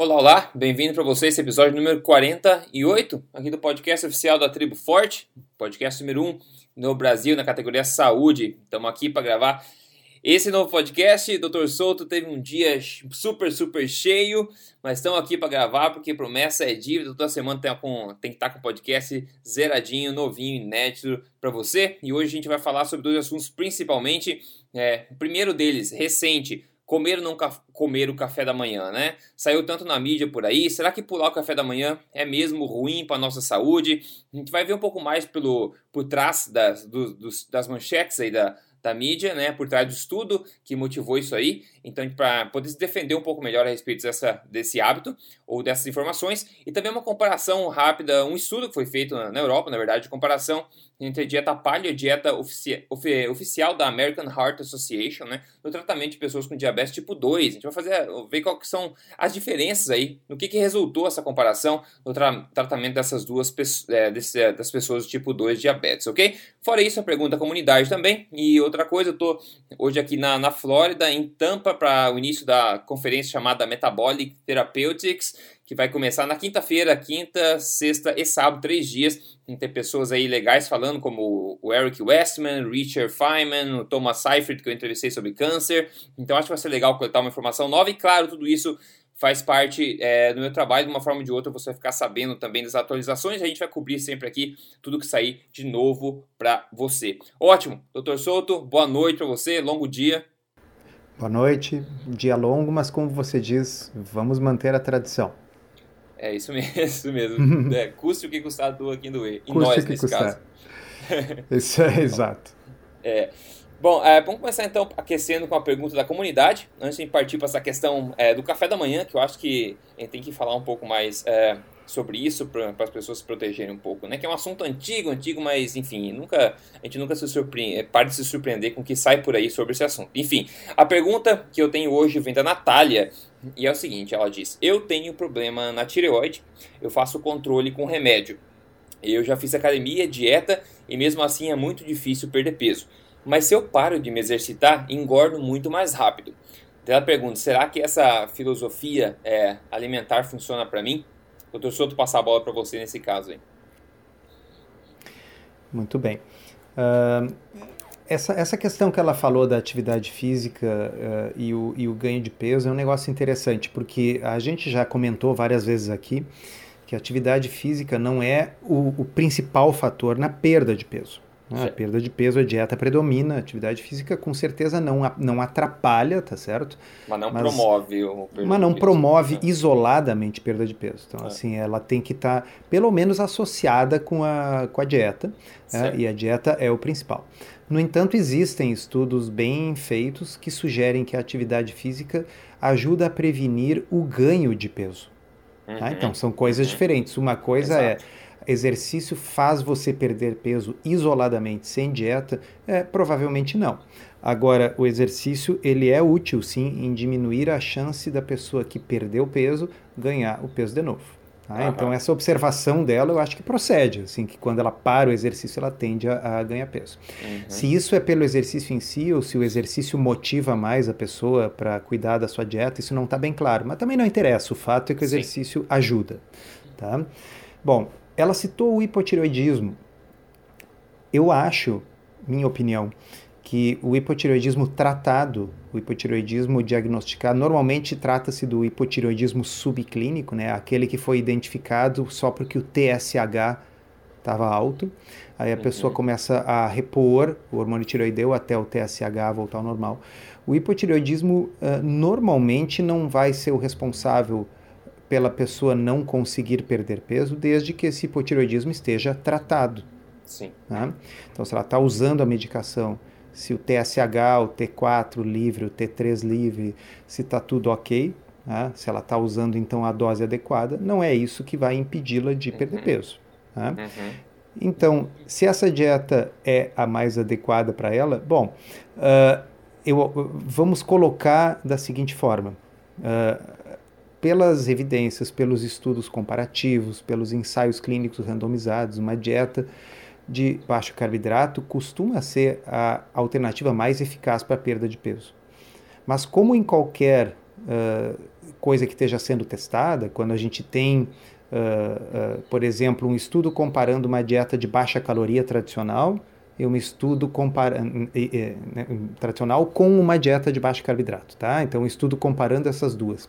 Olá, olá, bem-vindo para você esse episódio número 48 aqui do podcast oficial da Tribo Forte, podcast número 1 no Brasil na categoria Saúde. Estamos aqui para gravar esse novo podcast. Dr. Souto teve um dia super, super cheio, mas estamos aqui para gravar porque promessa é dívida. Toda semana tem, com, tem que estar tá com o podcast zeradinho, novinho, inédito para você. E hoje a gente vai falar sobre dois assuntos principalmente. É, o primeiro deles, recente, comer não comer o café da manhã, né? Saiu tanto na mídia por aí. Será que pular o café da manhã é mesmo ruim para nossa saúde? A gente vai ver um pouco mais pelo por trás das, do, dos, das manchetes aí da, da mídia, né, por trás do estudo que motivou isso aí. Então, para poder se defender um pouco melhor a respeito dessa, desse hábito ou dessas informações, e também uma comparação rápida, um estudo que foi feito na Europa, na verdade, de comparação entre a dieta paleo e dieta ofici oficial da American Heart Association, né, no tratamento de pessoas com diabetes tipo 2. A gente vai fazer, ver quais são as diferenças aí, no que, que resultou essa comparação no tra tratamento dessas duas é, desse, das pessoas tipo 2 diabetes, ok? Fora isso, a pergunta da comunidade também, e outra coisa, eu estou hoje aqui na, na Flórida, em Tampa, para o início da conferência chamada Metabolic Therapeutics, que vai começar na quinta-feira, quinta, sexta e sábado, três dias. Tem ter pessoas aí legais falando, como o Eric Westman, Richard Feynman, o Thomas Seifert, que eu entrevistei sobre câncer. Então acho que vai ser legal coletar uma informação nova e, claro, tudo isso faz parte é, do meu trabalho, de uma forma ou de outra você vai ficar sabendo também das atualizações. A gente vai cobrir sempre aqui tudo que sair de novo para você. Ótimo, doutor Souto, boa noite para você, longo dia. Boa noite, dia longo, mas como você diz, vamos manter a tradição. É isso mesmo, isso mesmo. é, custe o que custar do aqui do E. E nós, nesse custar. caso. isso é exato. É. Bom, é, vamos começar então aquecendo com a pergunta da comunidade, antes de partir para essa questão é, do café da manhã, que eu acho que a gente tem que falar um pouco mais é, sobre isso para as pessoas se protegerem um pouco, né? Que é um assunto antigo, antigo, mas enfim, nunca a gente nunca se surpreende, é, para de se surpreender com o que sai por aí sobre esse assunto. Enfim, a pergunta que eu tenho hoje vem da Natália, e é o seguinte, ela diz: "Eu tenho problema na tireoide, eu faço controle com remédio. Eu já fiz academia, dieta e mesmo assim é muito difícil perder peso. Mas se eu paro de me exercitar, engordo muito mais rápido. Então ela pergunta: será que essa filosofia é, alimentar funciona para mim? Doutor Souto, passar a bola para você nesse caso aí. Muito bem. Essa, essa questão que ela falou da atividade física uh, e, o, e o ganho de peso é um negócio interessante, porque a gente já comentou várias vezes aqui que a atividade física não é o, o principal fator na perda de peso. Ah, a perda de peso, a dieta predomina, a atividade física com certeza não, não atrapalha, tá certo? Mas não mas, promove o Mas não promove né? isoladamente perda de peso. Então, é. assim, ela tem que estar, tá, pelo menos, associada com a, com a dieta, né? e a dieta é o principal. No entanto, existem estudos bem feitos que sugerem que a atividade física ajuda a prevenir o ganho de peso. Tá? Uhum. Tá? Então, são coisas uhum. diferentes. Uma coisa é Exato. é exercício faz você perder peso isoladamente, sem dieta? É, provavelmente não. Agora, o exercício ele é útil sim em diminuir a chance da pessoa que perdeu peso ganhar o peso de novo. Uhum. Então, essa observação dela eu acho que procede, assim, que quando ela para o exercício ela tende a, a ganhar peso. Uhum. Se isso é pelo exercício em si ou se o exercício motiva mais a pessoa para cuidar da sua dieta, isso não está bem claro, mas também não interessa, o fato é que o exercício Sim. ajuda. Tá? Bom, ela citou o hipotireoidismo. Eu acho, minha opinião, que o hipotireoidismo tratado, o hipotireoidismo diagnosticado, normalmente trata-se do hipotireoidismo subclínico, né? aquele que foi identificado só porque o TSH estava alto. Aí a uhum. pessoa começa a repor o hormônio tireoideu até o TSH voltar ao normal. O hipotireoidismo uh, normalmente não vai ser o responsável pela pessoa não conseguir perder peso, desde que esse hipotiroidismo esteja tratado. Sim. Né? Então, se ela está usando a medicação, se o TSH, o T4 livre, o T3 livre, se está tudo ok, né? se ela está usando então a dose adequada, não é isso que vai impedi-la de perder uhum. peso. Né? Uhum. Então, se essa dieta é a mais adequada para ela, bom, uh, eu, vamos colocar da seguinte forma. Uh, pelas evidências, pelos estudos comparativos, pelos ensaios clínicos randomizados, uma dieta de baixo carboidrato costuma ser a alternativa mais eficaz para a perda de peso. Mas como em qualquer uh, coisa que esteja sendo testada, quando a gente tem, uh, uh, por exemplo, um estudo comparando uma dieta de baixa caloria tradicional e um estudo comparando, né, tradicional com uma dieta de baixo carboidrato, tá? Então, um estudo comparando essas duas.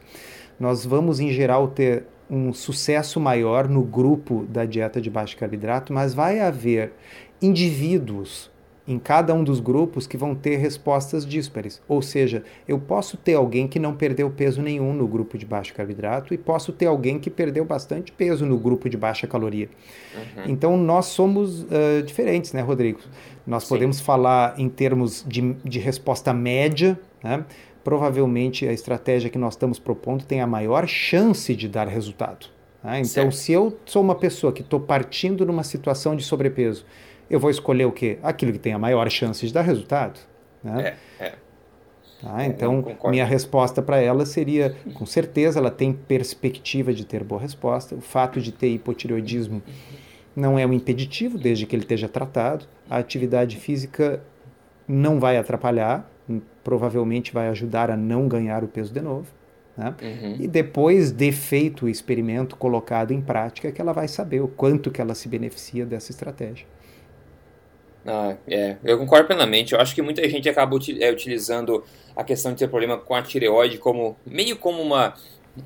Nós vamos, em geral, ter um sucesso maior no grupo da dieta de baixo carboidrato, mas vai haver indivíduos em cada um dos grupos que vão ter respostas díspares. Ou seja, eu posso ter alguém que não perdeu peso nenhum no grupo de baixo carboidrato e posso ter alguém que perdeu bastante peso no grupo de baixa caloria. Uhum. Então nós somos uh, diferentes, né, Rodrigo? Nós Sim. podemos falar em termos de, de resposta média, né? Provavelmente a estratégia que nós estamos propondo tem a maior chance de dar resultado. Né? Então, certo. se eu sou uma pessoa que estou partindo numa situação de sobrepeso eu vou escolher o quê? Aquilo que tem a maior chance de dar resultado. Né? É, é. Tá, então, minha resposta para ela seria, com certeza, ela tem perspectiva de ter boa resposta. O fato de ter hipotireoidismo não é um impeditivo, desde que ele esteja tratado. A atividade física não vai atrapalhar, provavelmente vai ajudar a não ganhar o peso de novo. Né? Uhum. E depois de feito o experimento colocado em prática, que ela vai saber o quanto que ela se beneficia dessa estratégia. Ah, é, eu concordo plenamente. Eu acho que muita gente acaba é, utilizando a questão de ter problema com a tireoide como meio como uma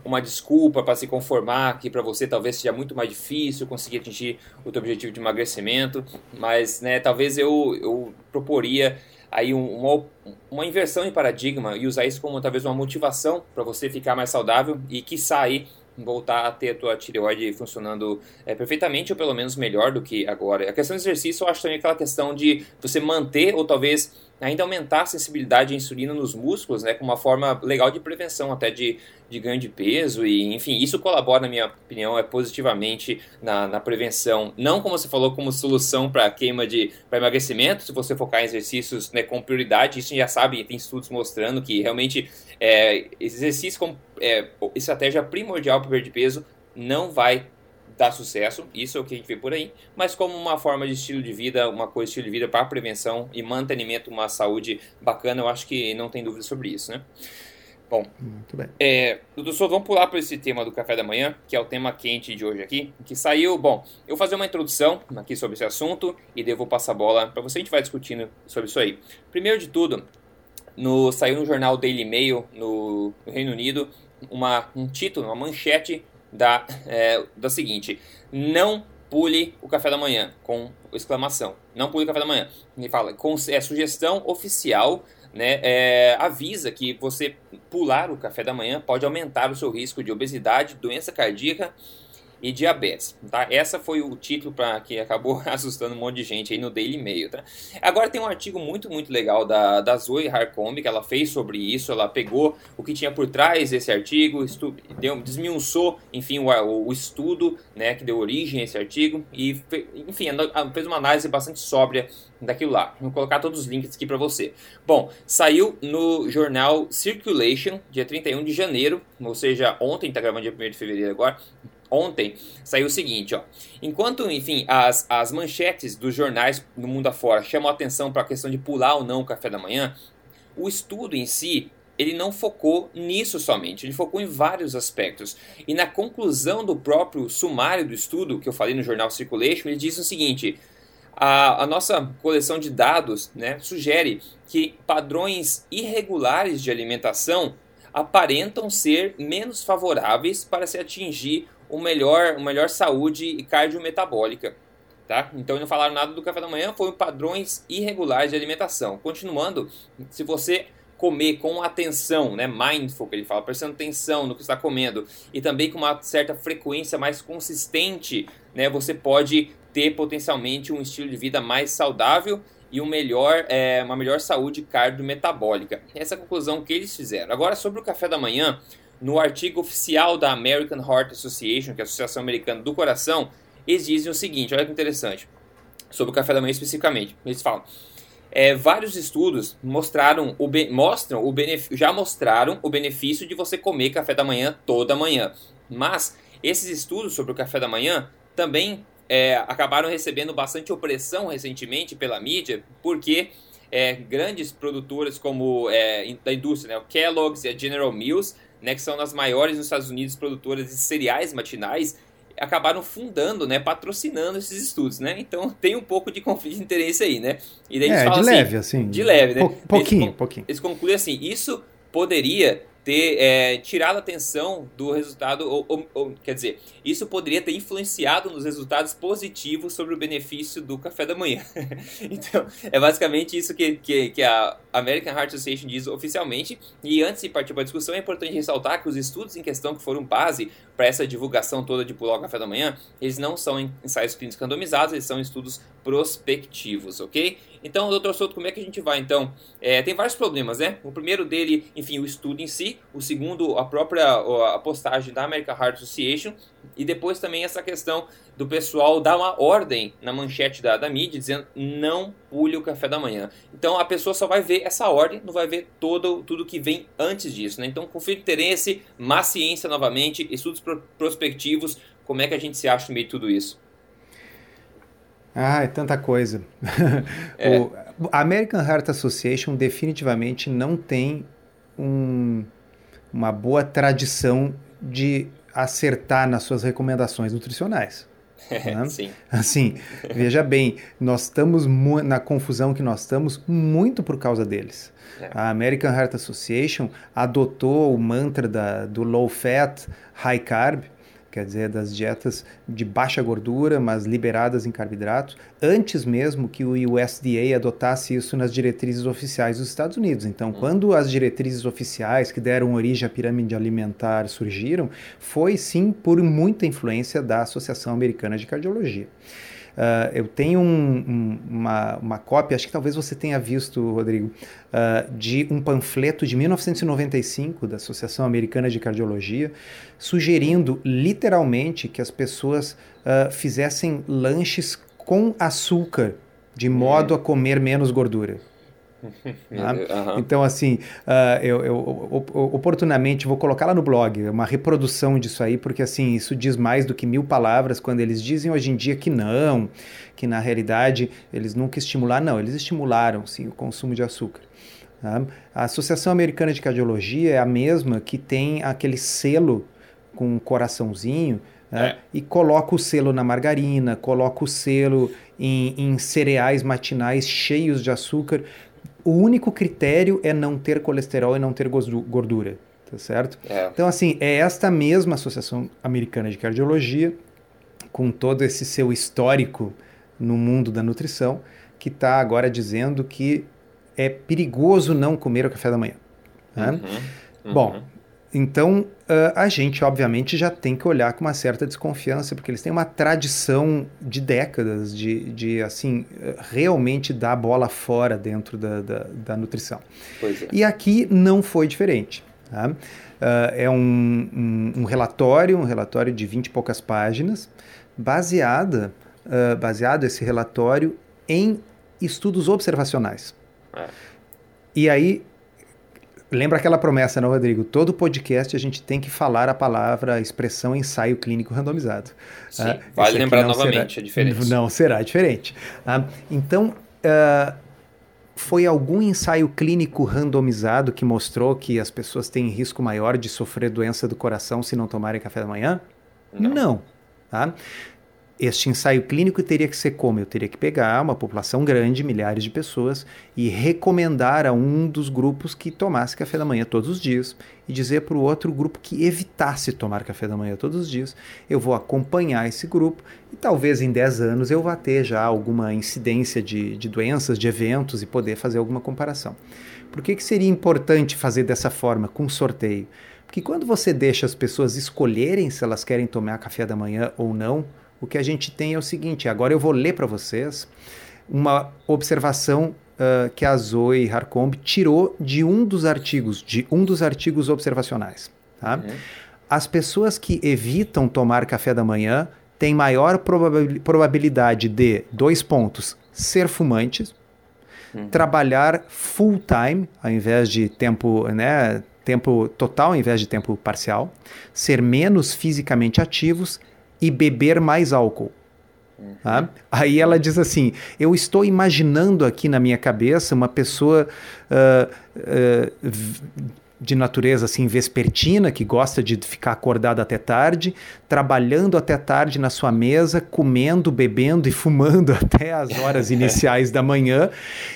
uma desculpa para se conformar que para você talvez seja muito mais difícil conseguir atingir o teu objetivo de emagrecimento, mas né, talvez eu, eu proporia aí uma, uma inversão de paradigma e usar isso como talvez uma motivação para você ficar mais saudável e que sair voltar a ter a tua tireoide funcionando é, perfeitamente ou pelo menos melhor do que agora. A questão do exercício eu acho também aquela questão de você manter ou talvez ainda aumentar a sensibilidade à insulina nos músculos, né, como uma forma legal de prevenção até de, de ganho de peso e enfim, isso colabora na minha opinião é positivamente na, na prevenção, não como você falou como solução para queima de para emagrecimento, se você focar em exercícios né, com prioridade, isso já sabe, tem estudos mostrando que realmente é, exercício como é, estratégia primordial para perder peso não vai dar sucesso, isso é o que a gente vê por aí, mas como uma forma de estilo de vida, uma coisa de estilo de vida para prevenção e mantenimento, uma saúde bacana, eu acho que não tem dúvida sobre isso, né? Bom, Muito bem. É, doutor, vamos pular para esse tema do café da manhã, que é o tema quente de hoje aqui, que saiu. Bom, eu vou fazer uma introdução aqui sobre esse assunto e devo passar a bola para você. A gente vai discutindo sobre isso aí. Primeiro de tudo, no, saiu no jornal Daily Mail no, no Reino Unido uma, um título, uma manchete da, é, da seguinte: Não pule o café da manhã, com exclamação. Não pule o café da manhã. Ele fala, com, é sugestão oficial, né, é, avisa que você pular o café da manhã pode aumentar o seu risco de obesidade, doença cardíaca e diabetes, tá? Essa foi o título para que acabou assustando um monte de gente aí no Daily Mail, tá? Agora tem um artigo muito, muito legal da, da Zoe Harcombe que ela fez sobre isso, ela pegou o que tinha por trás desse artigo, estu, deu, desmiuçou, enfim, o, o, estudo, né, que deu origem a esse artigo e, enfim, fez uma análise bastante sóbria daquilo lá. Vou colocar todos os links aqui para você. Bom, saiu no jornal Circulation, dia 31 de janeiro, ou seja, ontem, tá gravando dia 1 de fevereiro agora, ontem saiu o seguinte, ó. Enquanto, enfim, as, as manchetes dos jornais do mundo afora chamam a atenção para a questão de pular ou não o café da manhã, o estudo em si ele não focou nisso somente, ele focou em vários aspectos. E na conclusão do próprio sumário do estudo, que eu falei no jornal Circulation, ele diz o seguinte: a, a nossa coleção de dados né, sugere que padrões irregulares de alimentação aparentam ser menos favoráveis para se atingir o melhor, uma melhor saúde cardiometabólica. Tá? Então não falaram nada do café da manhã, foram padrões irregulares de alimentação. Continuando, se você comer com atenção, né, mindful, que ele fala, prestando atenção no que está comendo, e também com uma certa frequência mais consistente, né, você pode ter potencialmente um estilo de vida mais saudável e um melhor, é, uma melhor saúde cardiometabólica. Essa é a conclusão que eles fizeram. Agora, sobre o café da manhã, no artigo oficial da American Heart Association, que é a Associação Americana do Coração, eles dizem o seguinte: olha que interessante, sobre o café da manhã especificamente. Eles falam. É, vários estudos mostraram o mostram o já mostraram o benefício de você comer café da manhã toda manhã. Mas esses estudos sobre o café da manhã também é, acabaram recebendo bastante opressão recentemente pela mídia, porque é, grandes produtoras como é, da indústria, né, o Kellogg's e a General Mills, né, que são das maiores nos Estados Unidos produtoras de cereais matinais, acabaram fundando, né, patrocinando esses estudos, né? Então tem um pouco de conflito de interesse aí, né? E daí é, de assim, leve, assim. De leve, né? pouquinho, eles, pouquinho. Eles concluem assim, isso poderia ter é, tirado a atenção do resultado, ou, ou, ou, quer dizer, isso poderia ter influenciado nos resultados positivos sobre o benefício do café da manhã. então, é basicamente isso que, que, que, a American Heart Association diz oficialmente. E antes de partir para a discussão, é importante ressaltar que os estudos em questão que foram base para essa divulgação toda de pular o café da manhã, eles não são ensaios clínicos randomizados, eles são estudos prospectivos, ok? Então, doutor Souto, como é que a gente vai então? É, tem vários problemas, né? O primeiro dele, enfim, o estudo em si, o segundo, a própria a postagem da American Heart Association, e depois também essa questão do pessoal dar uma ordem na manchete da, da mídia dizendo não pule o café da manhã. Então a pessoa só vai ver essa ordem, não vai ver todo, tudo que vem antes disso. Né? Então, conflito de interesse, má ciência novamente, estudos pro, prospectivos, como é que a gente se acha no meio de tudo isso? Ah, é tanta coisa. É. o, a American Heart Association definitivamente não tem um, uma boa tradição de acertar nas suas recomendações nutricionais. Né? Sim. Assim, veja bem, nós estamos na confusão que nós estamos muito por causa deles. É. A American Heart Association adotou o mantra da, do low fat, high carb, quer dizer, das dietas de baixa gordura, mas liberadas em carboidratos, antes mesmo que o USDA adotasse isso nas diretrizes oficiais dos Estados Unidos. Então, hum. quando as diretrizes oficiais que deram origem à pirâmide alimentar surgiram, foi sim por muita influência da Associação Americana de Cardiologia. Uh, eu tenho um, um, uma, uma cópia, acho que talvez você tenha visto, Rodrigo, uh, de um panfleto de 1995 da Associação Americana de Cardiologia, sugerindo literalmente que as pessoas uh, fizessem lanches com açúcar, de modo a comer menos gordura. Uhum. Então, assim, uh, eu, eu, oportunamente vou colocar lá no blog uma reprodução disso aí, porque assim, isso diz mais do que mil palavras quando eles dizem hoje em dia que não, que na realidade eles nunca estimularam, não, eles estimularam sim o consumo de açúcar. Tá? A Associação Americana de Cardiologia é a mesma que tem aquele selo com um coraçãozinho né? é. e coloca o selo na margarina, coloca o selo em, em cereais matinais cheios de açúcar o único critério é não ter colesterol e não ter gordura, tá certo? É. Então, assim, é esta mesma Associação Americana de Cardiologia, com todo esse seu histórico no mundo da nutrição, que está agora dizendo que é perigoso não comer o café da manhã. Né? Uhum, uhum. Bom, então, uh, a gente, obviamente, já tem que olhar com uma certa desconfiança, porque eles têm uma tradição de décadas de, de assim, realmente dar bola fora dentro da, da, da nutrição. É. E aqui não foi diferente. Tá? Uh, é um, um, um, relatório, um relatório de 20 e poucas páginas, baseada, uh, baseado esse relatório em estudos observacionais. É. E aí Lembra aquela promessa, não, Rodrigo? Todo podcast a gente tem que falar a palavra, a expressão ensaio clínico randomizado. Sim, ah, vale lembrar novamente, será, é diferente. Não será diferente. Ah, então, uh, foi algum ensaio clínico randomizado que mostrou que as pessoas têm risco maior de sofrer doença do coração se não tomarem café da manhã? Não. não tá? Este ensaio clínico teria que ser como? Eu teria que pegar uma população grande, milhares de pessoas, e recomendar a um dos grupos que tomasse café da manhã todos os dias e dizer para o outro grupo que evitasse tomar café da manhã todos os dias. Eu vou acompanhar esse grupo e talvez em 10 anos eu vá ter já alguma incidência de, de doenças, de eventos e poder fazer alguma comparação. Por que, que seria importante fazer dessa forma, com sorteio? Porque quando você deixa as pessoas escolherem se elas querem tomar café da manhã ou não, o que a gente tem é o seguinte: agora eu vou ler para vocês uma observação uh, que a Zoe Harcombe tirou de um dos artigos, de um dos artigos observacionais. Tá? Uhum. As pessoas que evitam tomar café da manhã têm maior probabilidade de, dois pontos, ser fumantes, uhum. trabalhar full time, ao invés de tempo, né, tempo total ao invés de tempo parcial, ser menos fisicamente ativos e beber mais álcool. Tá? Aí ela diz assim: Eu estou imaginando aqui na minha cabeça uma pessoa uh, uh, de natureza assim vespertina, que gosta de ficar acordado até tarde, trabalhando até tarde na sua mesa, comendo, bebendo e fumando até as horas iniciais da manhã.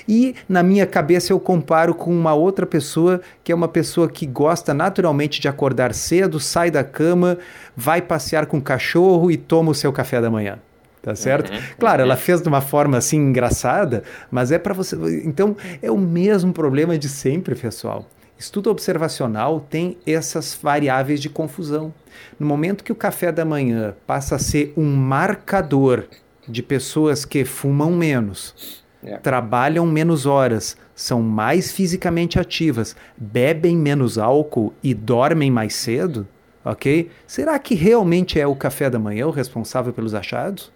E na minha cabeça eu comparo com uma outra pessoa que é uma pessoa que gosta naturalmente de acordar cedo, sai da cama, vai passear com o cachorro e toma o seu café da manhã tá certo? Uhum, claro, uhum. ela fez de uma forma assim engraçada, mas é para você. Então é o mesmo problema de sempre, pessoal. Estudo observacional tem essas variáveis de confusão. No momento que o café da manhã passa a ser um marcador de pessoas que fumam menos, yeah. É. trabalham menos horas, são mais fisicamente ativas, bebem menos álcool e dormem mais cedo, ok? Será que realmente é o café da manhã o responsável pelos achados?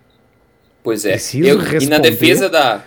Pois é. Eu, e na defesa da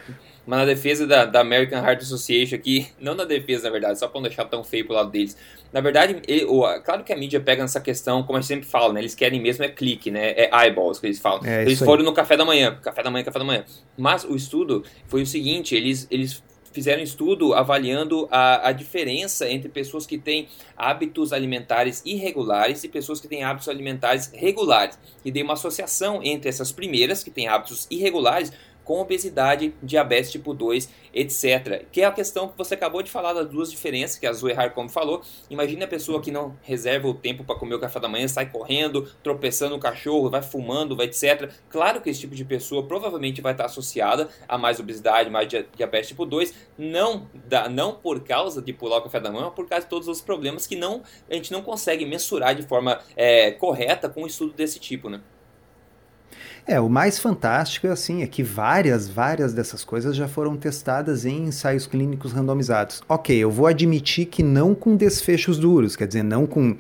mas na defesa da, da, American Heart Association aqui, não na defesa, na verdade, só para não deixar tão feio pro lado deles. Na verdade, ele, o, claro que a mídia pega nessa questão, como a gente sempre fala, né? Eles querem mesmo é clique, né? É eyeballs que eles falam. É, eles foram no café da manhã, café da manhã, café da manhã. Mas o estudo foi o seguinte, eles, eles fizeram um estudo avaliando a, a diferença entre pessoas que têm hábitos alimentares irregulares e pessoas que têm hábitos alimentares regulares. E deu uma associação entre essas primeiras, que têm hábitos irregulares, com obesidade, diabetes tipo 2, etc. Que é a questão que você acabou de falar das duas diferenças, que a Zoe como falou. Imagine a pessoa que não reserva o tempo para comer o café da manhã, sai correndo, tropeçando o cachorro, vai fumando, vai etc. Claro que esse tipo de pessoa provavelmente vai estar associada a mais obesidade, mais diabetes tipo 2, não, da, não por causa de pular o café da manhã, mas por causa de todos os problemas que não, a gente não consegue mensurar de forma é, correta com um estudo desse tipo, né? É, o mais fantástico assim é que várias, várias dessas coisas já foram testadas em ensaios clínicos randomizados. Ok, eu vou admitir que não com desfechos duros, quer dizer, não com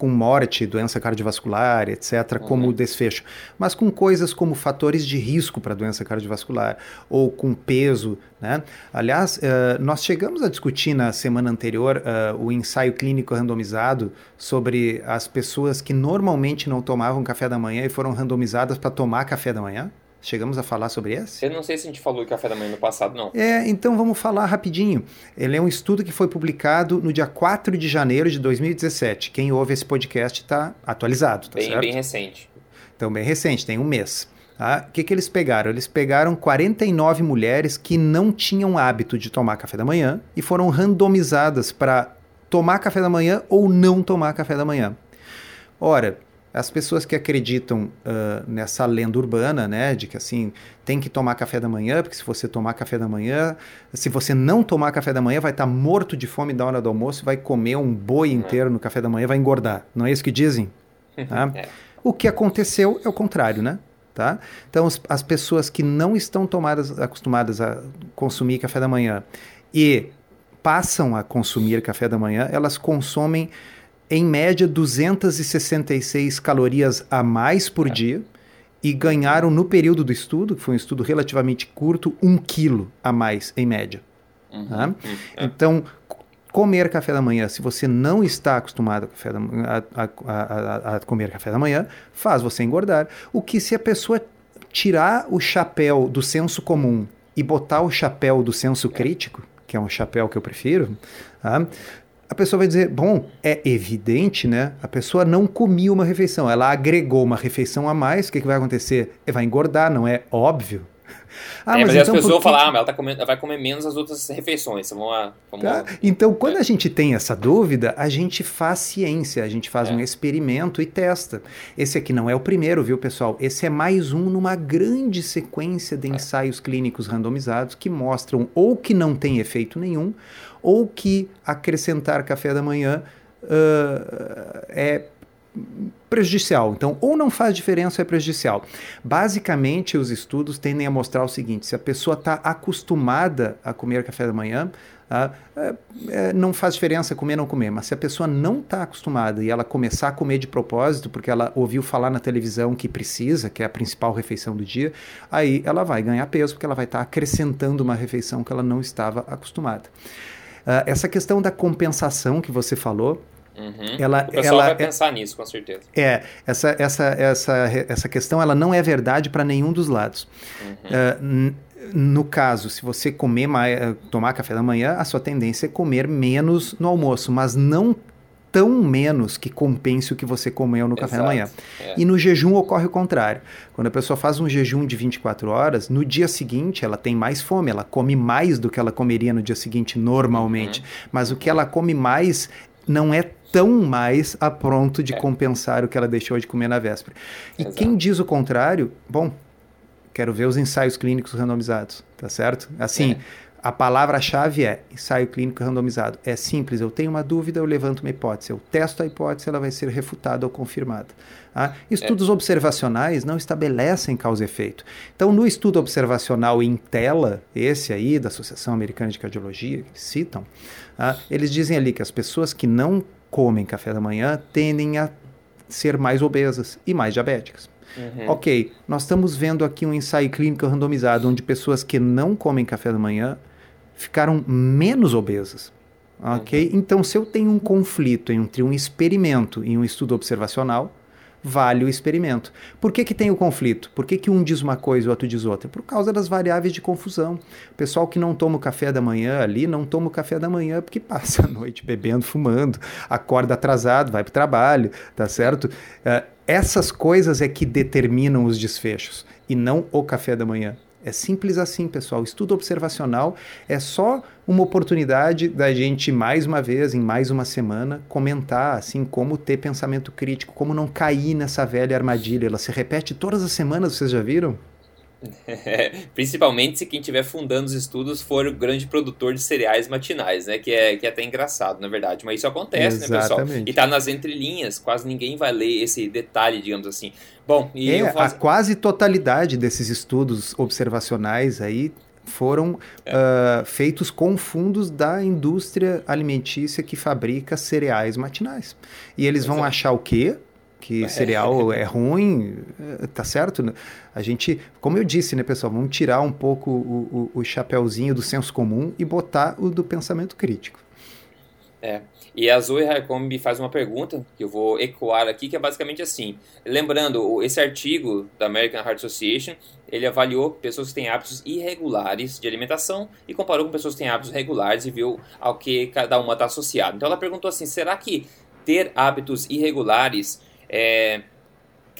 com morte, doença cardiovascular, etc., uhum. como desfecho, mas com coisas como fatores de risco para doença cardiovascular ou com peso. Né? Aliás, uh, nós chegamos a discutir na semana anterior uh, o ensaio clínico randomizado sobre as pessoas que normalmente não tomavam café da manhã e foram randomizadas para tomar café da manhã. Chegamos a falar sobre esse? Eu não sei se a gente falou de café da manhã no passado, não. É, então vamos falar rapidinho. Ele é um estudo que foi publicado no dia 4 de janeiro de 2017. Quem ouve esse podcast está atualizado, tá bem, certo? Bem recente. Então, bem recente, tem um mês. Tá? O que, que eles pegaram? Eles pegaram 49 mulheres que não tinham hábito de tomar café da manhã e foram randomizadas para tomar café da manhã ou não tomar café da manhã. Ora, as pessoas que acreditam uh, nessa lenda urbana, né, de que assim tem que tomar café da manhã, porque se você tomar café da manhã, se você não tomar café da manhã, vai estar tá morto de fome da hora do almoço, vai comer um boi inteiro no café da manhã, vai engordar. Não é isso que dizem? Tá? é. O que aconteceu é o contrário, né? Tá? Então, as, as pessoas que não estão tomadas, acostumadas a consumir café da manhã e passam a consumir café da manhã, elas consomem em média 266 calorias a mais por é. dia e ganharam no período do estudo, que foi um estudo relativamente curto, um quilo a mais em média. Uhum, tá? é. Então, comer café da manhã, se você não está acostumado a, a, a, a, comer café da manhã, faz você engordar. O que se a pessoa tirar o chapéu do senso comum e botar o chapéu do senso crítico, que é um chapéu que eu prefiro, tá? A pessoa vai dizer, bom, é evidente, né? A pessoa não comia uma refeição, ela agregou uma refeição a mais, o que, que vai acontecer? Vai engordar, não é óbvio? Ah, é, mas, mas então, as pessoas vão falar, ah, mas ela, tá comendo, ela vai comer menos as outras refeições. Vamos, vamos... Tá? Então, quando é. a gente tem essa dúvida, a gente faz ciência, a gente faz é. um experimento e testa. Esse aqui não é o primeiro, viu, pessoal? Esse é mais um numa grande sequência de é. ensaios clínicos randomizados que mostram ou que não tem efeito nenhum, ou que acrescentar café da manhã uh, é prejudicial. Então, ou não faz diferença ou é prejudicial. Basicamente, os estudos tendem a mostrar o seguinte: se a pessoa está acostumada a comer café da manhã, ah, é, é, não faz diferença comer ou não comer, mas se a pessoa não está acostumada e ela começar a comer de propósito, porque ela ouviu falar na televisão que precisa, que é a principal refeição do dia, aí ela vai ganhar peso, porque ela vai estar tá acrescentando uma refeição que ela não estava acostumada. Uh, essa questão da compensação que você falou, Uhum. Ela, o pessoal ela, vai é pensar nisso, com certeza. É, essa, essa, essa, essa questão ela não é verdade para nenhum dos lados. Uhum. Uh, no caso, se você comer mais, tomar café da manhã, a sua tendência é comer menos no almoço, mas não tão menos que compense o que você comeu no café Exato. da manhã. É. E no jejum ocorre o contrário. Quando a pessoa faz um jejum de 24 horas, no dia seguinte ela tem mais fome, ela come mais do que ela comeria no dia seguinte normalmente. Uhum. Mas o que ela come mais não é tão mais a pronto de é. compensar o que ela deixou de comer na véspera. E Exato. quem diz o contrário, bom, quero ver os ensaios clínicos randomizados, tá certo? Assim, é. A palavra-chave é ensaio clínico randomizado. É simples, eu tenho uma dúvida, eu levanto uma hipótese, eu testo a hipótese, ela vai ser refutada ou confirmada. Tá? Estudos é. observacionais não estabelecem causa e efeito. Então, no estudo observacional em tela, esse aí, da Associação Americana de Cardiologia, que citam, tá? eles dizem ali que as pessoas que não comem café da manhã tendem a ser mais obesas e mais diabéticas. Uhum. Ok, nós estamos vendo aqui um ensaio clínico randomizado onde pessoas que não comem café da manhã ficaram menos obesas. Ok? Então, se eu tenho um conflito entre um experimento e um estudo observacional, vale o experimento. Por que, que tem o conflito? Por que, que um diz uma coisa e o outro diz outra? Por causa das variáveis de confusão. O pessoal que não toma o café da manhã ali, não toma o café da manhã porque passa a noite bebendo, fumando, acorda atrasado, vai para o trabalho, tá certo? Uh, essas coisas é que determinam os desfechos e não o café da manhã. É simples assim, pessoal. Estudo observacional é só uma oportunidade da gente, mais uma vez, em mais uma semana, comentar assim como ter pensamento crítico, como não cair nessa velha armadilha. Ela se repete todas as semanas, vocês já viram? Principalmente se quem estiver fundando os estudos for o grande produtor de cereais matinais, né? Que é, que é até engraçado, na verdade. Mas isso acontece, Exatamente. né, pessoal? E tá nas entrelinhas, quase ninguém vai ler esse detalhe, digamos assim. Bom, e é, a quase totalidade desses estudos observacionais aí foram é. uh, feitos com fundos da indústria alimentícia que fabrica cereais matinais. E eles vão achar o quê? Que cereal é ruim, eh, tá certo? A gente, como eu disse, né, pessoal, vamos tirar um pouco o, o, o chapéuzinho do senso comum e botar o do pensamento crítico. É. E a Zoe Harcombe faz uma pergunta que eu vou ecoar aqui, que é basicamente assim. Lembrando, esse artigo da American Heart Association, ele avaliou pessoas que têm hábitos irregulares de alimentação e comparou com pessoas que têm hábitos regulares e viu ao que cada uma está associada. Então ela perguntou assim, será que ter hábitos irregulares é,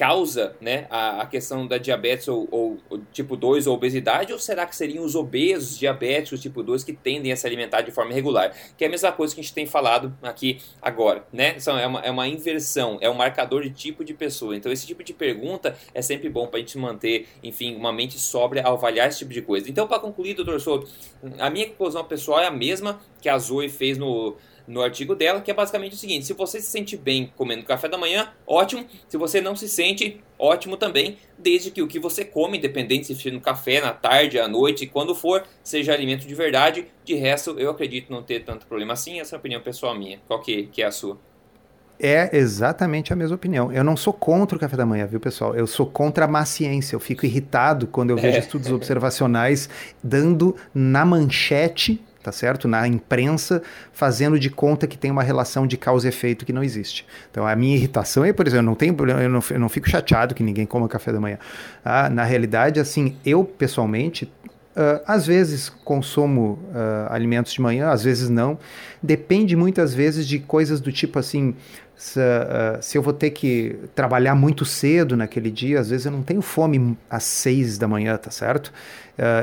causa né, a, a, questão da diabetes ou, ou, ou, tipo 2 ou obesidade, ou será que seriam os obesos diabéticos tipo 2 que tendem a se alimentar de forma irregular? Que é a mesma coisa que a gente tem falado aqui agora, né? Então, é, uma, é uma inversão, é um marcador de tipo de pessoa. Então, esse tipo de pergunta é sempre bom para a gente manter, enfim, uma mente sóbria ao avaliar esse tipo de coisa. Então, para concluir, doutor Souto, a minha conclusão pessoal é a mesma que a Zoe fez no, no artigo dela, que é basicamente o seguinte: se você se sente bem comendo café da manhã, ótimo. Se você não se sente, ótimo também, desde que o que você come, independente se for no café, na tarde, à noite, quando for, seja alimento de verdade. De resto, eu acredito não ter tanto problema assim. Essa é a opinião pessoal minha. Qual que, que é a sua? É exatamente a mesma opinião. Eu não sou contra o café da manhã, viu, pessoal? Eu sou contra a maciência. Eu fico irritado quando eu vejo é. estudos observacionais dando na manchete tá certo? Na imprensa, fazendo de conta que tem uma relação de causa e efeito que não existe. Então, a minha irritação é, por exemplo, eu não tenho problema, eu não, eu não fico chateado que ninguém coma café da manhã. Ah, na realidade, assim, eu pessoalmente Uh, às vezes consumo uh, alimentos de manhã, às vezes não. Depende muitas vezes de coisas do tipo assim: se, uh, se, eu vou ter que trabalhar muito cedo naquele dia, às vezes eu não tenho fome às seis da manhã, tá certo?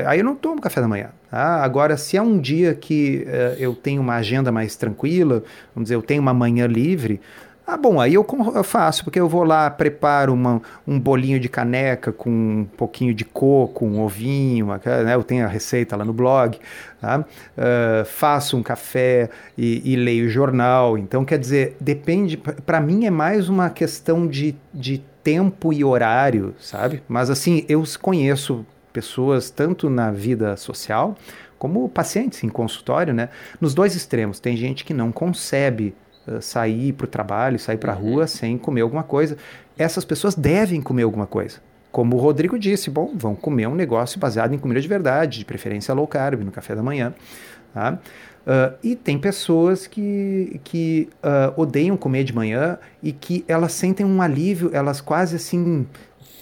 aí eu não tomo café da manhã. Tá? Agora, se é um dia que eu tenho uma agenda mais tranquila, vamos dizer, eu tenho uma manhã livre, ah, bom, aí eu, eu, faço, porque eu vou lá, preparo uma, um bolinho de caneca com um pouquinho de coco, um ovinho, né? eu tenho a receita lá no blog, tá? uh, faço um café e, e, leio jornal. Então, quer dizer, depende, para mim é mais uma questão de, de tempo e horário, sabe? Mas assim, eu conheço pessoas tanto na vida social como pacientes em consultório, né? Nos dois extremos, tem gente que não concebe sair para o trabalho, sair para a uhum. rua sem comer alguma coisa. Essas pessoas devem comer alguma coisa. Como o Rodrigo disse, bom, vão comer um negócio baseado em comida de verdade, de preferência low carb, no café da manhã. Tá? Uh, e tem pessoas que, que uh, odeiam comer de manhã e que elas sentem um alívio, elas quase assim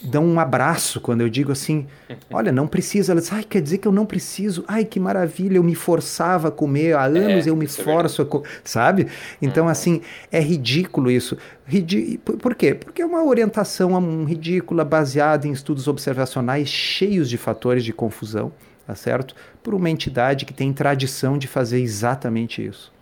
dão um abraço quando eu digo assim: olha, não precisa. Elas ai, quer dizer que eu não preciso. Ai, que maravilha, eu me forçava a comer, há é, anos é, eu me forço é a comer, sabe? Então, uhum. assim, é ridículo isso. Ridi por quê? Porque é uma orientação um, ridícula baseada em estudos observacionais cheios de fatores de confusão tá certo? Por uma entidade que tem tradição de fazer exatamente isso.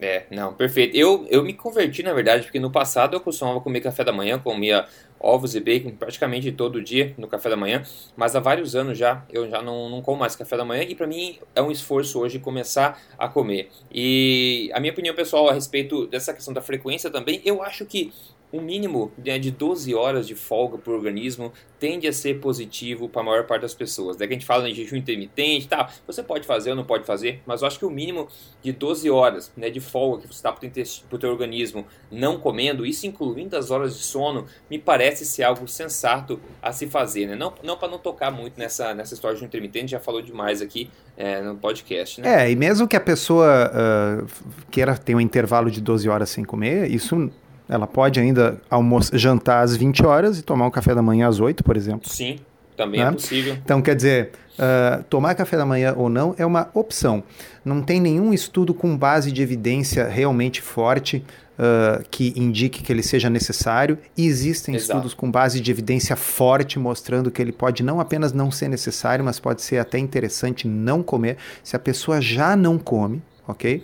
É, não, perfeito. Eu, eu me converti, na verdade, porque no passado eu costumava comer café da manhã, comia ovos e bacon praticamente todo dia no café da manhã, mas há vários anos já eu já não, não como mais café da manhã e para mim é um esforço hoje começar a comer. E a minha opinião pessoal a respeito dessa questão da frequência também, eu acho que um mínimo né, de 12 horas de folga para o organismo tende a ser positivo para a maior parte das pessoas. Daí a gente fala em jejum intermitente, tá, você pode fazer ou não pode fazer, mas eu acho que o mínimo de 12 horas né, de folga que você dá para o teu organismo não comendo, isso incluindo as horas de sono, me parece ser algo sensato a se fazer. Né? Não, não para não tocar muito nessa, nessa história de jejum intermitente, já falou demais aqui é, no podcast. Né? É, e mesmo que a pessoa uh, queira ter um intervalo de 12 horas sem comer, isso ela pode ainda almoçar, jantar às 20 horas e tomar um café da manhã às 8, por exemplo. Sim, também é né? é possível. Então, quer dizer, uh, tomar café da manhã ou não é uma opção. Não tem nenhum estudo com base de evidência realmente forte uh, que indique que ele seja necessário. E existem Exato. estudos com base de evidência forte mostrando que ele pode não apenas não ser necessário, mas pode ser até interessante não comer se a pessoa já não come, ok?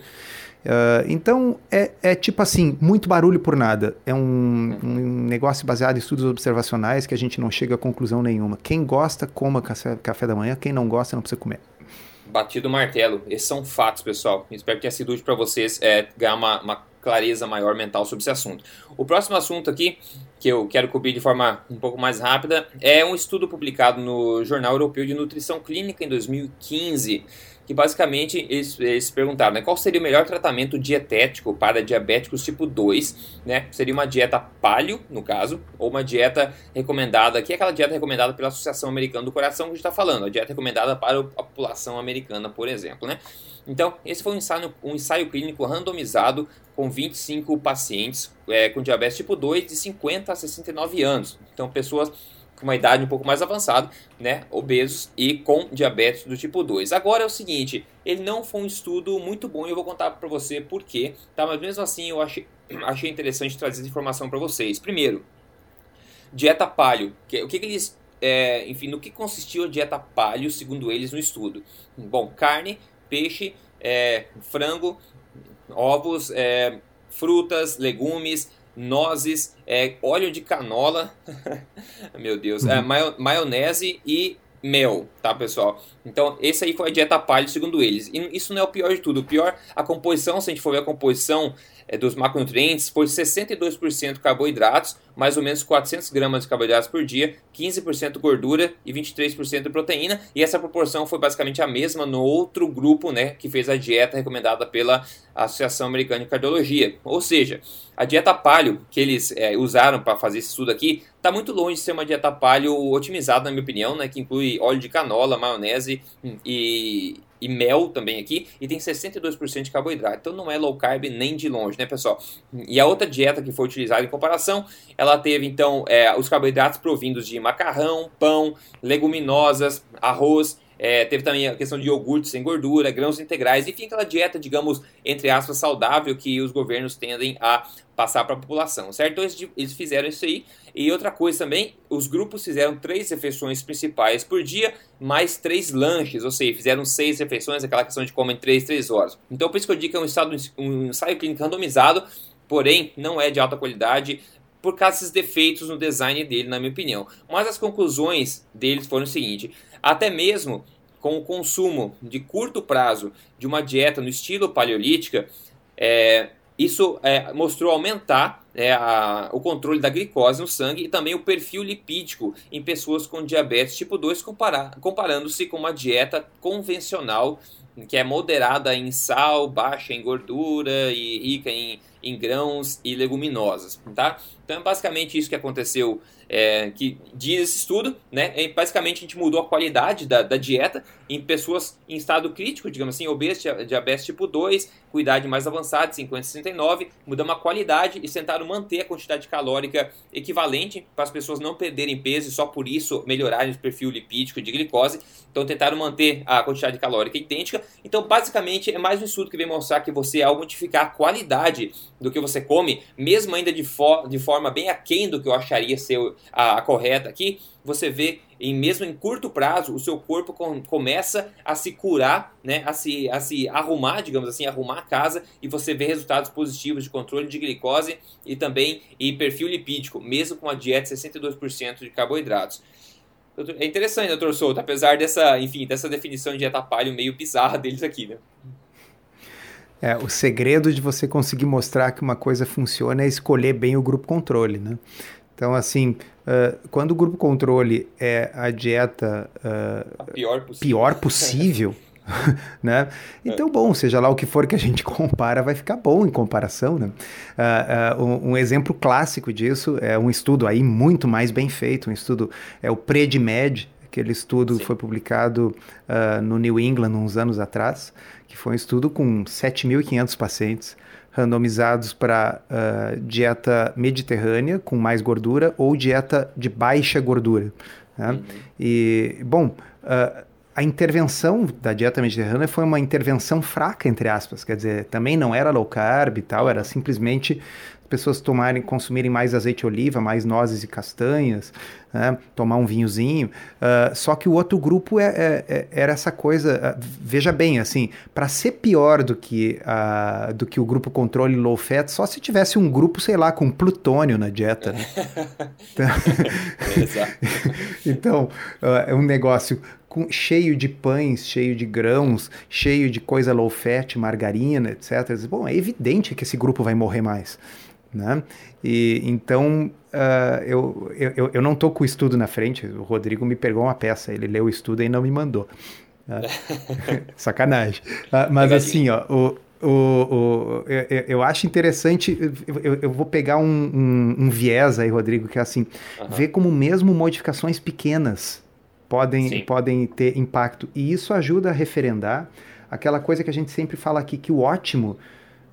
Uh, então, é, é, tipo assim, muito barulho por nada. É um, um, negócio baseado em estudos observacionais que a gente não chega a conclusão nenhuma. Quem gosta, coma café, café da manhã. Quem não gosta, não precisa comer. Batido martelo. Esses são fatos, pessoal. Espero que tenha sido útil para vocês é, ganhar uma, uma clareza maior mental sobre esse assunto. O próximo assunto aqui, que eu quero cobrir de forma um pouco mais rápida, é um estudo publicado no Jornal Europeu de Nutrição Clínica em 2015 que basicamente eles, eles perguntaram né, qual seria o melhor tratamento dietético para diabéticos tipo 2, né? Seria uma dieta paleo, no caso, ou uma dieta recomendada, que é aquela dieta recomendada pela Associação Americana do Coração que a gente está falando, a dieta recomendada para a população americana, por exemplo, né? Então, esse foi um ensaio, um ensaio clínico randomizado com 25 pacientes é, com diabetes tipo 2 de 50 a 69 anos. Então, pessoas com uma idade um pouco mais avançada, né, obesos e com diabetes do tipo 2. Agora é o seguinte, ele não foi um estudo muito bom e eu vou contar para você por quê, tá? Mas mesmo assim eu achei, achei interessante trazer essa informação para vocês. Primeiro, dieta paleo. Que, o que, que eles é, enfim, no que consistiu a dieta paleo, segundo eles, no estudo? Bom, carne, peixe, é, frango, ovos, é, frutas, legumes, nozes, é, óleo de canola, meu Deus, é, uhum. é, maionese e mel, tá pessoal? Então, esse aí foi a dieta paleo segundo eles. E isso não é o pior de tudo. O pior, a composição, se a gente for ver a composição é, dos macronutrientes, foi 62% carboidratos, mais ou menos 400 gramas de carboidratos por dia, 15% gordura e 23% de proteína. E essa proporção foi basicamente a mesma no outro grupo, né, que fez a dieta recomendada pela Associação Americana de Cardiologia. Ou seja, a dieta paleo que eles é, usaram para fazer esse estudo aqui está muito longe de ser uma dieta paleo otimizada, na minha opinião, né, que inclui óleo de canola, maionese e, e mel também aqui, e tem 62% de carboidrato. Então não é low carb nem de longe, né, pessoal? E a outra dieta que foi utilizada em comparação, ela teve então é, os carboidratos provindos de macarrão, pão, leguminosas, arroz, é, teve também a questão de iogurte sem gordura, grãos integrais, enfim, aquela dieta, digamos, entre aspas, saudável que os governos tendem a passar para a população, certo? Então eles, fizeram isso aí. E outra coisa também, os grupos fizeram três refeições principais por dia, mais três lanches, ou seja, fizeram seis refeições, aquela questão de comer em três, três horas. Então por isso que eu digo que é um, estado, um ensaio clínico randomizado, porém não é de alta qualidade, por causa desses defeitos no design dele, na minha opinião. Mas as conclusões deles foram o seguinte: até mesmo com o consumo de curto prazo de uma dieta no estilo paleolítica, é, isso é, mostrou aumentar é, a, o controle da glicose no sangue e também o perfil lipídico em pessoas com diabetes tipo 2, comparando-se com uma dieta convencional que é moderada em sal, baixa em gordura e rica em, em grãos e leguminosas, tá? Então é basicamente isso que aconteceu é, que diz esse estudo, né? É, basicamente a gente mudou a qualidade da, da, dieta em pessoas em estado crítico, digamos assim, obeso, diabetes tipo 2, com idade mais avançada, 50 69, mudamos a qualidade e tentaram manter a quantidade calórica equivalente para as pessoas não perderem peso e só por isso melhorarem o perfil lipídico de glicose. Então tentaram manter a quantidade calórica idêntica. Então basicamente é mais um estudo que vem mostrar que você ao modificar a qualidade do que você come, mesmo ainda de, fo de forma bem aquém do que eu acharia ser a, a correta aqui, você vê em mesmo em curto prazo o seu corpo com, começa a se curar, né, a se, a se arrumar, digamos assim, arrumar a casa e você vê resultados positivos de controle de glicose e também em perfil lipídico, mesmo com a dieta 62% de carboidratos. É interessante, doutor Souto, apesar dessa, enfim, dessa definição de dieta paleo meio bizarra deles aqui, né? É, o segredo de você conseguir mostrar que uma coisa funciona é escolher bem o grupo controle, né? Então, assim, uh, quando o grupo controle é a dieta uh, pior possível, pior possível né? Então, bom, seja lá o que for que a gente compara, vai ficar bom em comparação, né? Uh, um, um, exemplo clássico disso é um estudo aí muito mais bem feito, um estudo, é o PREDIMED, aquele estudo Sim. foi publicado no New England uns anos atrás, que foi um estudo com 7.500 pacientes, randomizados para uh, dieta mediterrânea com mais gordura ou dieta de baixa gordura. Né? Uhum. E, bom, uh, a intervenção da dieta mediterrânea foi uma intervenção fraca, entre aspas, quer dizer, também não era low carb e tal, era simplesmente pessoas tomarem, consumirem mais azeite de oliva, mais nozes e castanhas, né? tomar um vinhozinho. Uh, só que o outro grupo é, é, é, era essa coisa. Uh, veja bem, assim, para ser pior do que, uh, do que o grupo controle low fat, só se tivesse um grupo, sei lá, com plutônio na dieta. Né? então, é um negócio com, cheio de pães, cheio de grãos, cheio de coisa low fat, margarina, etc. Bom, é evidente que esse grupo vai morrer mais. Né? E então uh, eu, eu, eu não estou com o estudo na frente. O Rodrigo me pegou uma peça, ele leu o estudo e não me mandou. Uh, sacanagem. Uh, mas assim, ó, o, o, o, eu, eu, acho interessante, eu, eu vou pegar um, um, um, viés aí, Rodrigo, que é assim, uhum. ver como mesmo modificações pequenas podem, podem ter impacto. E isso ajuda a referendar aquela coisa que a gente sempre fala aqui, que o ótimo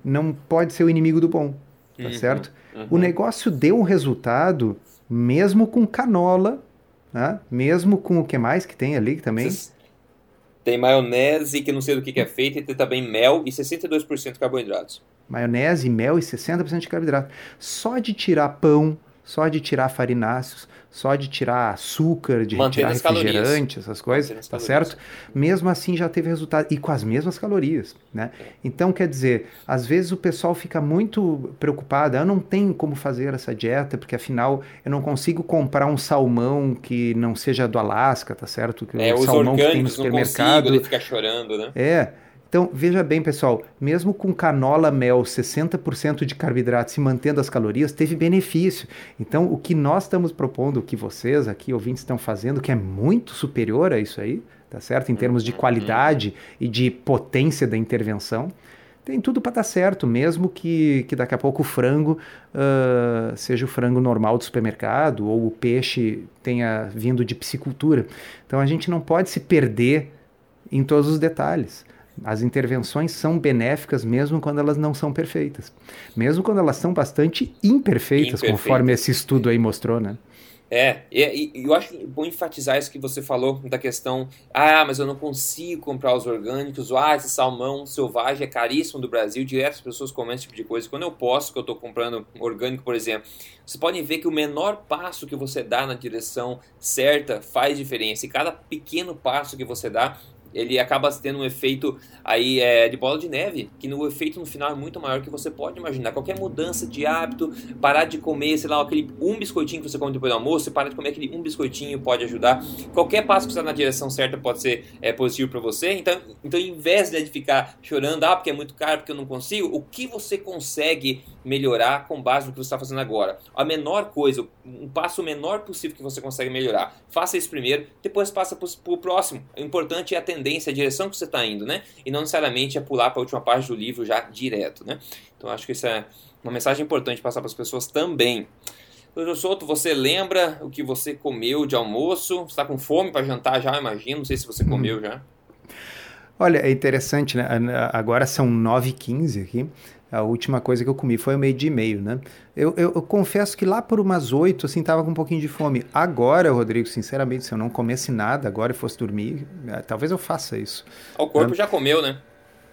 não pode ser o inimigo do bom tá uhum, certo? Uhum. O negócio deu um resultado mesmo com canola, né? mesmo com o que mais que tem ali também. Tem maionese, que não sei do que, que é feito, e tem também mel e 62% de carboidratos. Maionese, mel e 60% de carboidrato. Só de tirar pão, só de tirar farináceos, só de tirar açúcar, de retirar refrigerante, essas coisas, tá certo? Mesmo assim já teve resultado e com as mesmas calorias, né? É. Então quer dizer, às vezes o pessoal fica muito preocupado, eu não tenho como fazer essa dieta porque afinal eu não consigo comprar um salmão que não seja do Alasca, tá certo? Que é, o salmão que tem no supermercado, não consigo, ele fica chorando, né? É. Então, veja bem, pessoal, mesmo com canola, mel, 60% de carboidrato se mantendo as calorias, teve benefício. Então, o que nós estamos propondo, o que vocês aqui, ouvintes, estão fazendo, que é muito superior a isso aí, tá certo? Em termos de qualidade e de potência da intervenção, tem tudo para estar tá certo, mesmo que, que daqui a pouco o frango uh, seja o frango normal do supermercado ou o peixe tenha vindo de piscicultura. Então, a gente não pode se perder em todos os detalhes. As intervenções são benéficas mesmo quando elas não são perfeitas. Mesmo quando elas são bastante imperfeitas, conforme esse estudo aí mostrou, né? É, e, e, eu acho bom enfatizar isso que você falou da questão, ah, mas eu não consigo comprar os orgânicos, ah, esse salmão selvagem é caríssimo do Brasil, diversas pessoas comentam esse tipo de coisa. Quando eu posso, que eu estou comprando orgânico, por exemplo, vocês podem ver que o menor passo que você dá na direção certa faz diferença, e cada pequeno passo que você dá ele acaba tendo um efeito aí é, de bola de neve, que no efeito no final é muito maior que você pode imaginar. Qualquer mudança de hábito, parar de comer, sei lá, aquele um biscoitinho que você come depois do almoço, você para de comer aquele um biscoitinho pode ajudar. Qualquer passo que você está na direção certa pode ser é, positivo para você. Então, então, em vez de ficar chorando, ah, porque é muito caro, porque eu não consigo, o que você consegue melhorar com base no que você está fazendo agora. A menor coisa, um passo menor possível que você consegue melhorar. Faça isso primeiro, depois passa para o próximo. O importante é a tendência, a direção que você está indo, né? E não necessariamente é pular para a última página do livro já direto, né? Então acho que isso é uma mensagem importante passar para as pessoas também. Doutor Souto, você lembra o que você comeu de almoço? Você está com fome para jantar já, imagino. Não sei se você hum. comeu já. Olha, é interessante, né? Agora são 9h15 aqui. A última coisa que eu comi foi o meio dia e meio, né? Eu, eu, eu, confesso que lá por umas oito, assim, tava com um pouquinho de fome. Agora, Rodrigo, sinceramente, se eu não comesse nada agora e fosse dormir, é, talvez eu faça isso. O corpo né? já comeu, né?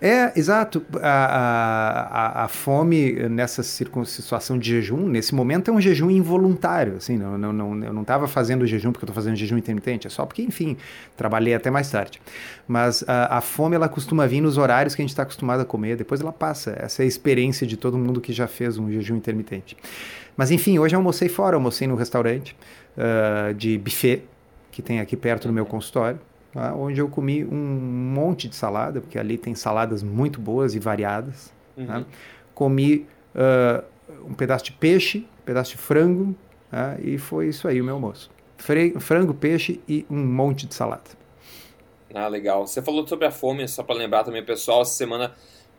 É, exato. A, a, a fome nessa situação de jejum, nesse momento, é um jejum involuntário. Assim, não, não, não, eu não estava fazendo jejum porque eu estou fazendo jejum intermitente, é só porque, enfim, trabalhei até mais tarde. Mas a, a fome, ela costuma vir nos horários que a gente está acostumado a comer, depois ela passa. Essa é a experiência de todo mundo que já fez um jejum intermitente. Mas, enfim, hoje eu almocei fora, almocei no restaurante uh, de buffet, que tem aqui perto do meu consultório tá? onde eu comi um monte de salada, porque ali tem saladas muito boas e variadas. Tá? Uhum. Tá? Comi uh, um pedaço de peixe, um pedaço de frango, tá? e foi isso aí o meu almoço. frango, peixe e um monte de salada. Ah, legal. Você falou sobre a fome, só para lembrar também, pessoal, essa semana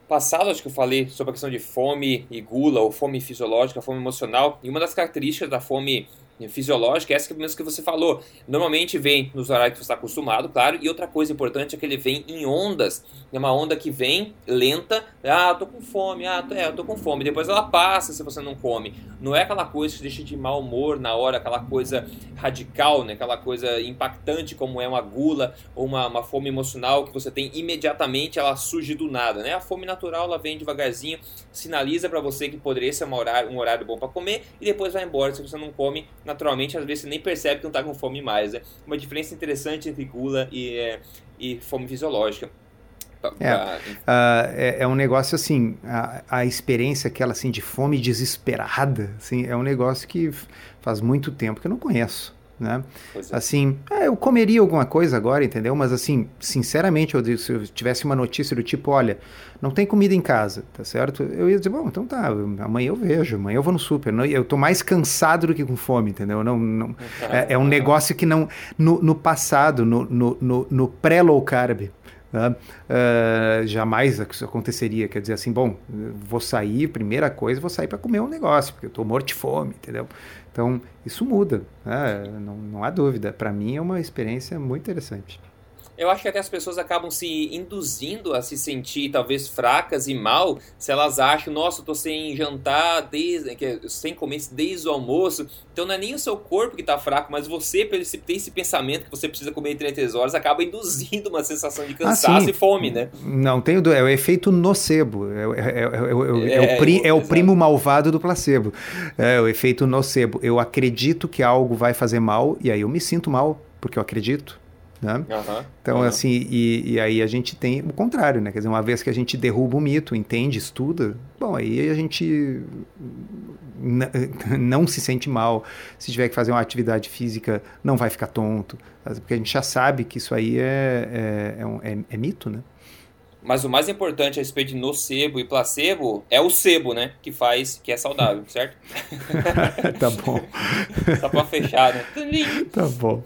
passada acho que eu falei sobre a questão de fome e gula, ou fome fisiológica, fome emocional, e uma das características da fome fisiológica, essa que mesmo que você falou. Normalmente vem nos horários que você está acostumado, claro, e outra coisa importante é que ele vem em ondas. É uma onda que vem lenta, ah, eu tô com fome, ah, é, eu tô com fome. Depois ela passa se você não come. Não é aquela coisa que deixa de mau humor na hora, aquela coisa radical, né? aquela coisa impactante como é uma gula ou uma, uma fome emocional que você tem imediatamente, ela surge do nada. Né? A fome natural ela vem devagarzinho, sinaliza para você que poderia ser um horário, um horário bom para comer e depois vai embora se você não come naturalmente, às vezes você nem percebe que não está com fome mais. Né? Uma diferença interessante entre gula e, é, e fome fisiológica. É, uh, é, é, um negócio assim, a, a experiência aquela assim de fome desesperada, assim, é um negócio que faz muito tempo que eu não conheço né? É. Assim, é, eu comeria alguma coisa agora, entendeu? Mas assim, sinceramente, eu, se eu tivesse uma notícia do tipo, olha, não tem comida em casa, tá certo? Eu ia dizer, bom, então tá, amanhã eu vejo, amanhã eu vou no super. Eu tô mais cansado do que com fome, entendeu? Não, não, é, é um negócio que não, no, no passado, no, no, no, no pré-low carb, Uh, jamais isso aconteceria. Quer dizer assim, bom, vou sair, primeira coisa, vou sair para comer um negócio, porque eu estou morto de fome, entendeu? Então, isso muda, né? não, não há dúvida. Para mim é uma experiência muito interessante. Eu acho que até as pessoas acabam se induzindo a se sentir talvez fracas e mal se elas acham, nossa, eu tô sem jantar, desde, sem comer desde o almoço. Então não é nem o seu corpo que tá fraco, mas você, por esse, ter esse pensamento que você precisa comer em 33 horas, acaba induzindo uma sensação de ah, cansaço ah, e fome, né? Não, tem o, é o efeito nocebo. É, é, é, é o, pri, é o primo malvado do placebo. É o efeito nocebo. Eu acredito que algo vai fazer mal e aí eu me sinto mal porque eu acredito. Né? Uhum, então, uhum. assim, e, e, aí a gente tem o contrário, né? Quer dizer, uma vez que a gente derruba o mito, entende, estuda, bom, aí a gente não se sente mal. Se tiver que fazer uma atividade física, não vai ficar tonto, porque a gente já sabe que isso aí é, é, é, um, é, é mito, né? Mas o mais importante a respeito de nocebo e placebo é o sebo, né? Que faz, que é saudável, certo? tá bom. Só pra fechar, né? tá bom.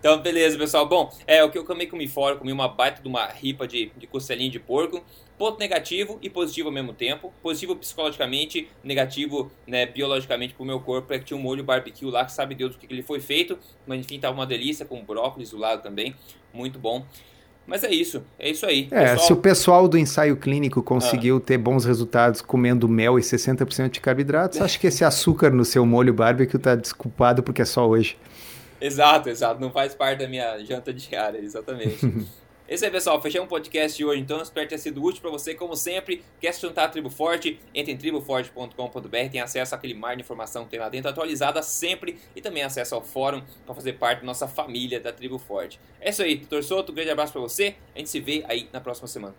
então, beleza, pessoal. Bom, é o que eu comi comi fora, comi uma baita de uma ripa de, de costelinha de porco. Ponto negativo e positivo ao mesmo tempo. Positivo psicologicamente, negativo né, biologicamente pro meu corpo. É que tinha um molho barbecue lá que sabe Deus do que, que ele foi feito. Mas enfim, tava uma delícia com brócolis do lado também. Muito bom. Mas é isso, é isso aí. É, pessoal... se o pessoal do ensaio clínico conseguiu ah. ter bons resultados comendo mel e 60% de carboidratos, acho que esse açúcar no seu molho barbecue está desculpado porque é só hoje. Exato, exato. Não faz parte da minha janta diária, exatamente. Isso aí, pessoal. Fechei um podcast de hoje, então. Espero ter sido útil para você. Como sempre, quer se juntar à Tribo Forte? Entre em triboforte.com.br. Tem acesso àquele mar de informação que tem lá dentro, atualizada sempre. E também acesso ao fórum para fazer parte da nossa família da Tribo Forte. É isso aí, Doutor Soto. Um grande abraço para você. A gente se vê aí na próxima semana.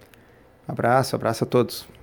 Abraço, abraço a todos.